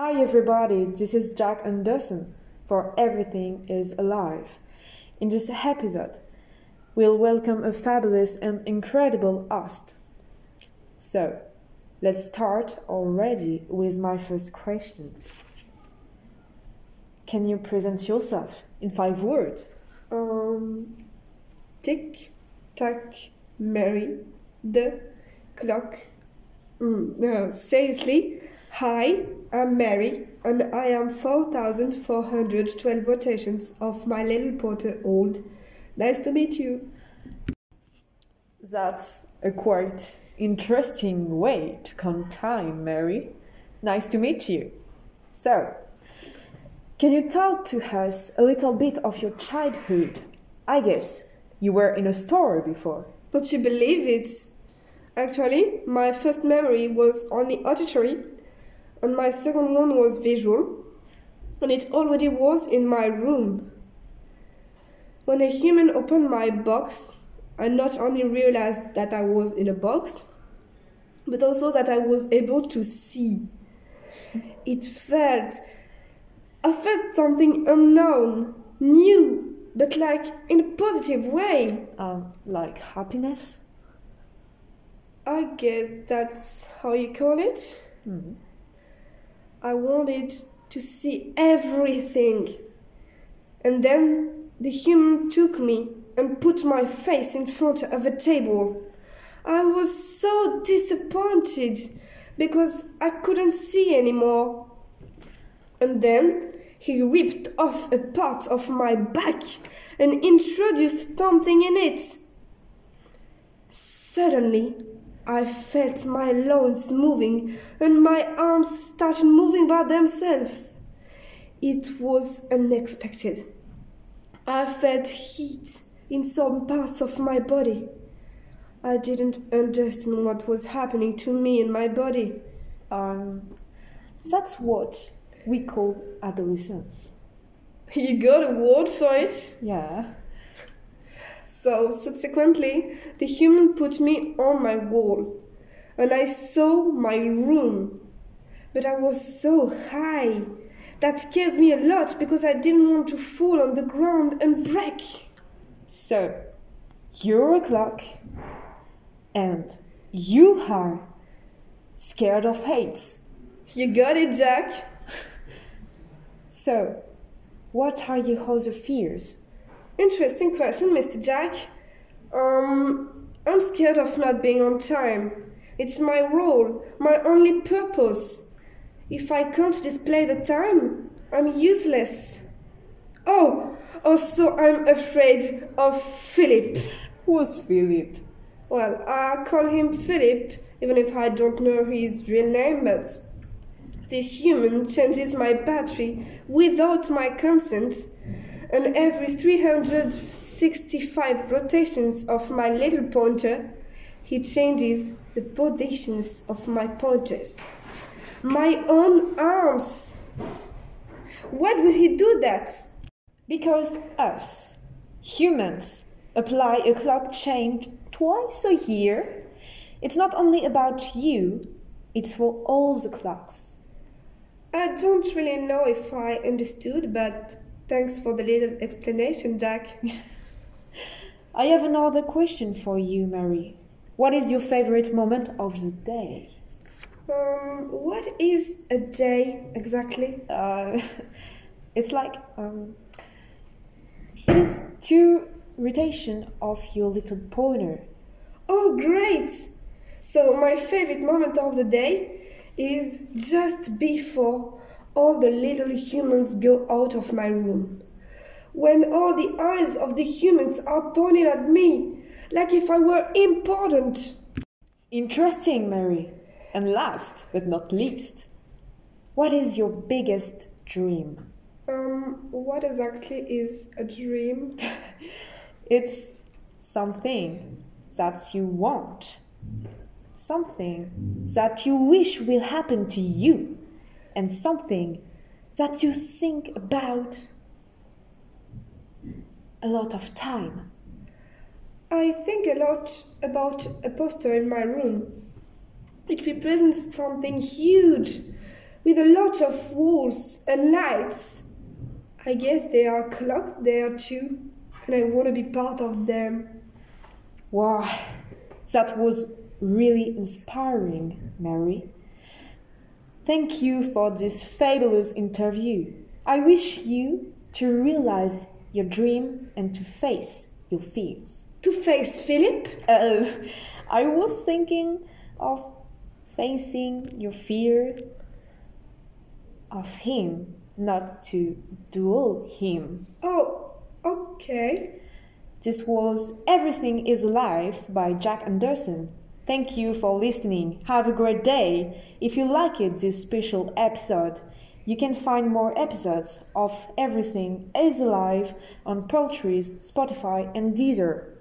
Hi everybody, this is Jack Anderson for Everything is Alive. In this episode, we'll welcome a fabulous and incredible host. So, let's start already with my first question. Can you present yourself in five words? Um, tick, tack, Mary, the clock. Mm, no, seriously, hi, I'm Mary, and I am 4,412 rotations of my little porter old. Nice to meet you. That's a quite interesting way to count time, Mary. Nice to meet you. So, can you talk to us a little bit of your childhood? I guess you were in a store before. Don't you believe it? Actually, my first memory was only auditory, and my second one was visual, and it already was in my room. When a human opened my box, I not only realized that I was in a box, but also that I was able to see. It felt, I felt something unknown, new, but like in a positive way. Um, like happiness? I guess that's how you call it. Mhm. I wanted to see everything. And then the human took me and put my face in front of a table. I was so disappointed because I couldn't see anymore. And then he ripped off a part of my back and introduced something in it. Suddenly, I felt my loins moving and my arms started moving by themselves. It was unexpected. I felt heat in some parts of my body. I didn't understand what was happening to me in my body. Um, that's what we call adolescence. You got a word for it? Yeah. So, subsequently, the human put me on my wall, and I saw my room. But I was so high. That scared me a lot because I didn't want to fall on the ground and break. So, you're a clock, and you are scared of heights. You got it, Jack. So, what are your other fears? Interesting question, Mr. Jack. Um, I'm scared of not being on time. It's my role, my only purpose. If I can't display the time, I'm useless. Oh, also, I'm afraid of Philip. Who's Philip? Well, I call him Philip, even if I don't know his real name, but this human changes my battery without my consent, and every 365 rotations of my little pointer, he changes the positions of my pointers. My own arms! Why would he do that? Because us, humans, apply a clock change twice a year. It's not only about you, it's for all the clocks. I don't really know if I understood, but thanks for the little explanation, Jack. I have another question for you, Mary. What is your favorite moment of the day? Um, what is a day exactly? Uh, it's like um, it is two rotation of your little pointer. Oh, great! So, my favorite moment of the day is just before all the little humans go out of my room. When all the eyes of the humans are pointing at me, like if I were important. Interesting, Mary. And last but not least, what is your biggest dream? Um, what exactly is a dream? It's something that you want, something that you wish will happen to you, and something that you think about a lot of time. I think a lot about a poster in my room. It represents something huge with a lot of walls and lights. I guess there are clocks there too, and I want to be part of them. Wow, that was really inspiring, Mary. Thank you for this fabulous interview. I wish you to realize your dream and to face your fears. To face Philip? Uh, I was thinking of facing your fear of him, not to duel him. Oh, okay. This was Everything is Alive by Jack Anderson. Thank you for listening. Have a great day. If you liked this special episode, you can find more episodes of Everything is Alive on Pearltrees, Spotify, and Deezer.